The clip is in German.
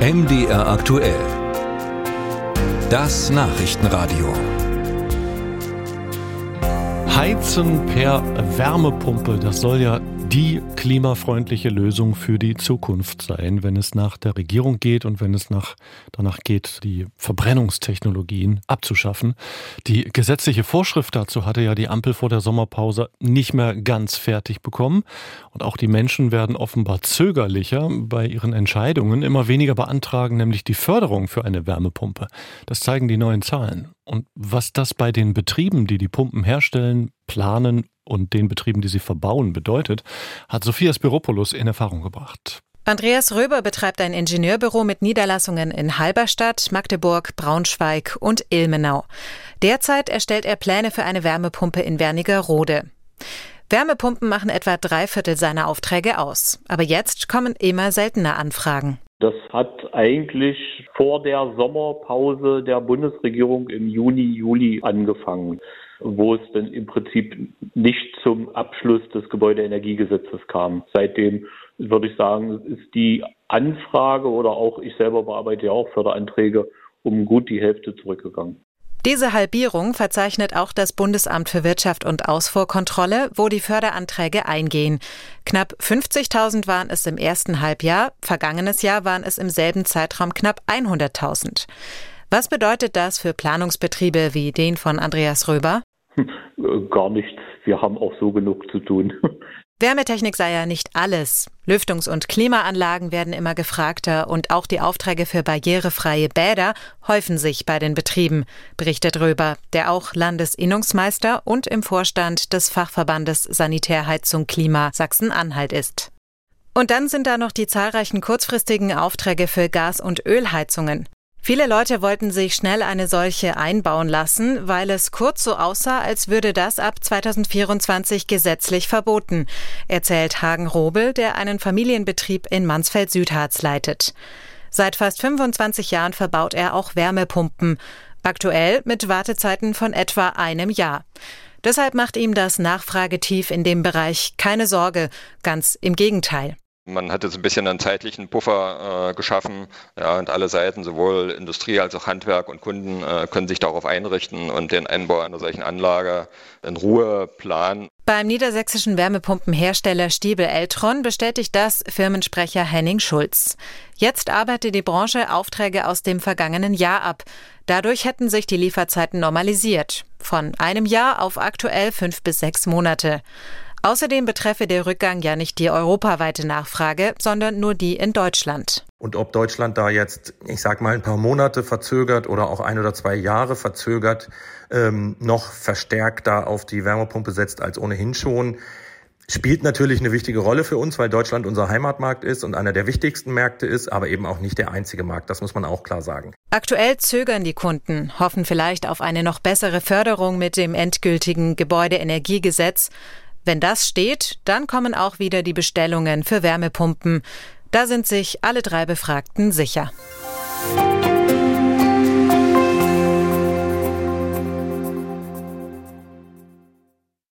MDR aktuell. Das Nachrichtenradio. Heizen per Wärmepumpe, das soll ja die klimafreundliche Lösung für die Zukunft sein, wenn es nach der Regierung geht und wenn es nach, danach geht, die Verbrennungstechnologien abzuschaffen. Die gesetzliche Vorschrift dazu hatte ja die Ampel vor der Sommerpause nicht mehr ganz fertig bekommen. Und auch die Menschen werden offenbar zögerlicher bei ihren Entscheidungen, immer weniger beantragen, nämlich die Förderung für eine Wärmepumpe. Das zeigen die neuen Zahlen. Und was das bei den Betrieben, die die Pumpen herstellen, planen und den Betrieben, die sie verbauen, bedeutet, hat Sophia Spiropoulos in Erfahrung gebracht. Andreas Röber betreibt ein Ingenieurbüro mit Niederlassungen in Halberstadt, Magdeburg, Braunschweig und Ilmenau. Derzeit erstellt er Pläne für eine Wärmepumpe in Wernigerode. Wärmepumpen machen etwa drei Viertel seiner Aufträge aus. Aber jetzt kommen immer seltener Anfragen. Das hat eigentlich vor der Sommerpause der Bundesregierung im Juni, Juli angefangen wo es dann im Prinzip nicht zum Abschluss des Gebäudeenergiegesetzes kam. Seitdem würde ich sagen, ist die Anfrage oder auch ich selber bearbeite ja auch Förderanträge um gut die Hälfte zurückgegangen. Diese Halbierung verzeichnet auch das Bundesamt für Wirtschaft und Ausfuhrkontrolle, wo die Förderanträge eingehen. Knapp 50.000 waren es im ersten Halbjahr, vergangenes Jahr waren es im selben Zeitraum knapp 100.000. Was bedeutet das für Planungsbetriebe wie den von Andreas Röber? Gar nichts. Wir haben auch so genug zu tun. Wärmetechnik sei ja nicht alles. Lüftungs- und Klimaanlagen werden immer gefragter und auch die Aufträge für barrierefreie Bäder häufen sich bei den Betrieben, berichtet Röber, der auch Landesinnungsmeister und im Vorstand des Fachverbandes Sanitärheizung Klima Sachsen-Anhalt ist. Und dann sind da noch die zahlreichen kurzfristigen Aufträge für Gas- und Ölheizungen. Viele Leute wollten sich schnell eine solche einbauen lassen, weil es kurz so aussah, als würde das ab 2024 gesetzlich verboten, erzählt Hagen Robel, der einen Familienbetrieb in Mansfeld-Südharz leitet. Seit fast 25 Jahren verbaut er auch Wärmepumpen, aktuell mit Wartezeiten von etwa einem Jahr. Deshalb macht ihm das Nachfragetief in dem Bereich keine Sorge, ganz im Gegenteil. Man hat jetzt ein bisschen einen zeitlichen Puffer äh, geschaffen ja, und alle Seiten, sowohl Industrie als auch Handwerk und Kunden, äh, können sich darauf einrichten und den Einbau einer solchen Anlage in Ruhe planen. Beim niedersächsischen Wärmepumpenhersteller Stiebel Eltron bestätigt das Firmensprecher Henning Schulz. Jetzt arbeitet die Branche Aufträge aus dem vergangenen Jahr ab. Dadurch hätten sich die Lieferzeiten normalisiert. Von einem Jahr auf aktuell fünf bis sechs Monate. Außerdem betreffe der Rückgang ja nicht die europaweite Nachfrage, sondern nur die in Deutschland. Und ob Deutschland da jetzt, ich sag mal, ein paar Monate verzögert oder auch ein oder zwei Jahre verzögert, ähm, noch verstärkter auf die Wärmepumpe setzt als ohnehin schon, spielt natürlich eine wichtige Rolle für uns, weil Deutschland unser Heimatmarkt ist und einer der wichtigsten Märkte ist, aber eben auch nicht der einzige Markt. Das muss man auch klar sagen. Aktuell zögern die Kunden, hoffen vielleicht auf eine noch bessere Förderung mit dem endgültigen Gebäudeenergiegesetz. Wenn das steht, dann kommen auch wieder die Bestellungen für Wärmepumpen. Da sind sich alle drei Befragten sicher.